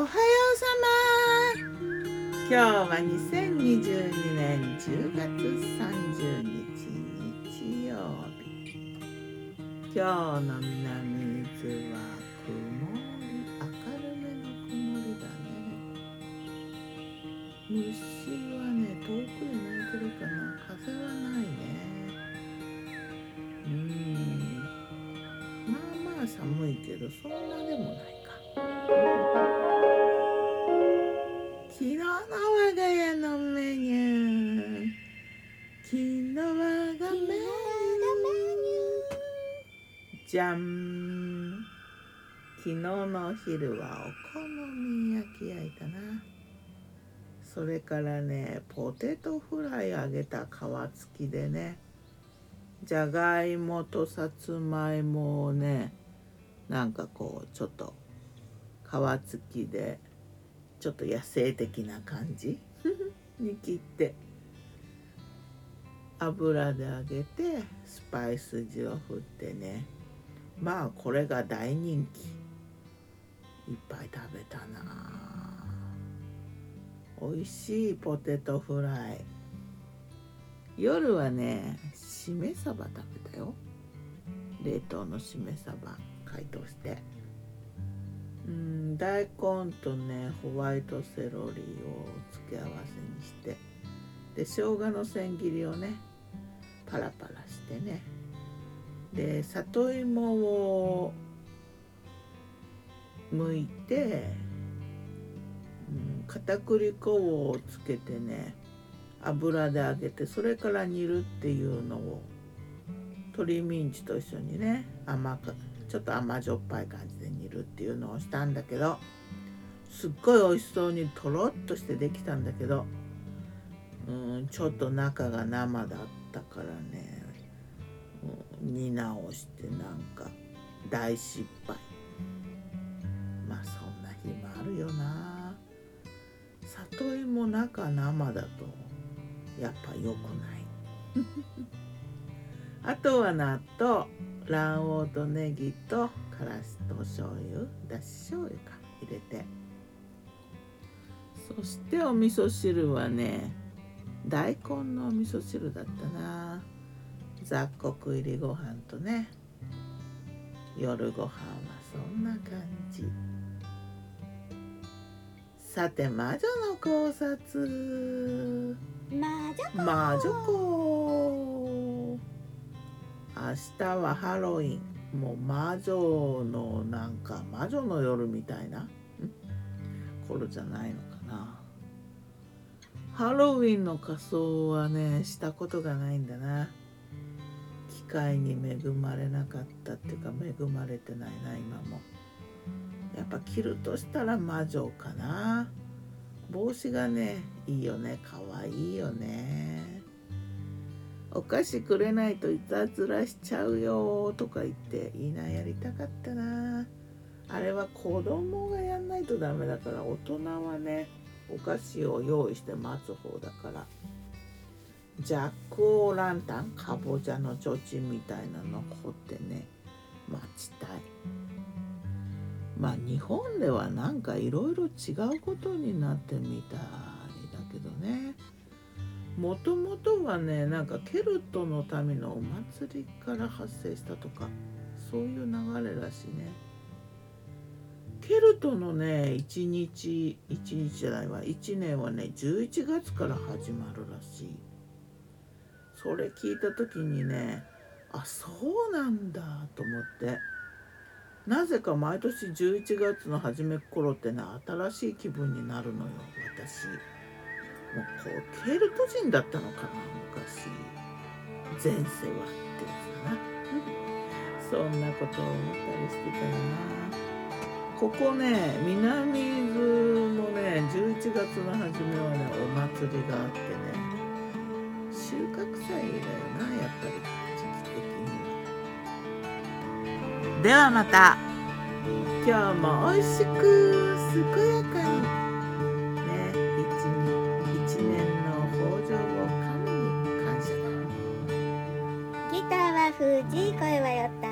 おはようさま今日は2022年10月30日日曜日今日の南伊豆は曇り明るめの曇りだね。虫はね遠くで鳴いてるかな。風はないね。うんまあまあ寒いけどそんなでもないか。じゃん。昨日のお昼はお好み焼き焼いたな。それからねポテトフライ揚げた皮付きでねじゃがいもとさつまいもをねなんかこうちょっと皮付きでちょっと野生的な感じ？に切って油で揚げてスパイス塩を振ってねまあこれが大人気。いっぱい食べたな。美味しいポテトフライ。夜はねしめ鯖食べたよ。冷凍のしめ鯖解凍して。うん大根とねホワイトセロリを付け合わせにして。で生姜の千切りをねパラパラしてね。で里芋を剥いて、うん、片栗粉をつけてね油で揚げてそれから煮るっていうのを鶏ミンチと一緒にね甘くちょっと甘じょっぱい感じで煮るっていうのをしたんだけどすっごい美味しそうにとろっとしてできたんだけどうんちょっと中が生だったからね、うん、煮直してなんか大失敗まあそんな日もあるよな里芋中生だとやっぱ良くないあとは納豆卵黄とネギとからしと醤油だし醤油か入れてそしてお味噌汁はね大根のお味噌汁だったな雑穀入りご飯とね夜ご飯はそんな感じ。さて魔女の考察。魔女魔女子。明日はハロウィン。もう魔女のなんか魔女の夜みたいな。ん？頃じゃないのかな。ハロウィンの仮装はねしたことがないんだな。機会に恵まれなかったっていうか恵まれてないな今も。やっぱ着るとしたら魔女かな。帽子がねいいよね。かわいいよね。お菓子くれないといたずらしちゃうよとか言っていいなやりたかったな。あれは子供がやんないとダメだから大人はねお菓子を用意して待つ方だから。ジャック・オー・ランタンかぼちゃの提灯みたいなの掘ってね待ちたい。まあ日本ではなんかいろいろ違うことになってみたいだけどね。もともとはねなんかケルトの民のお祭りから発生したとかそういう流れらしいね。ケルトのね一日一日じゃないわ。1年はね11月から始まるらしい。それ聞いた時にねあそうなんだと思って。なぜか毎年11月の初め頃ってね新しい気分になるのよ私。もうこうケルト人だったのかな昔。前世はってやつだな。そんなことを思ったりしてたな。ここね南伊豆もね11月の初めはねお祭りがあってね。収穫祭だよなやっぱり。時期的には。ではまた。今日も美味しく健やかに。ね一日一年の豊穣を神に感謝だギターは藤井声はよった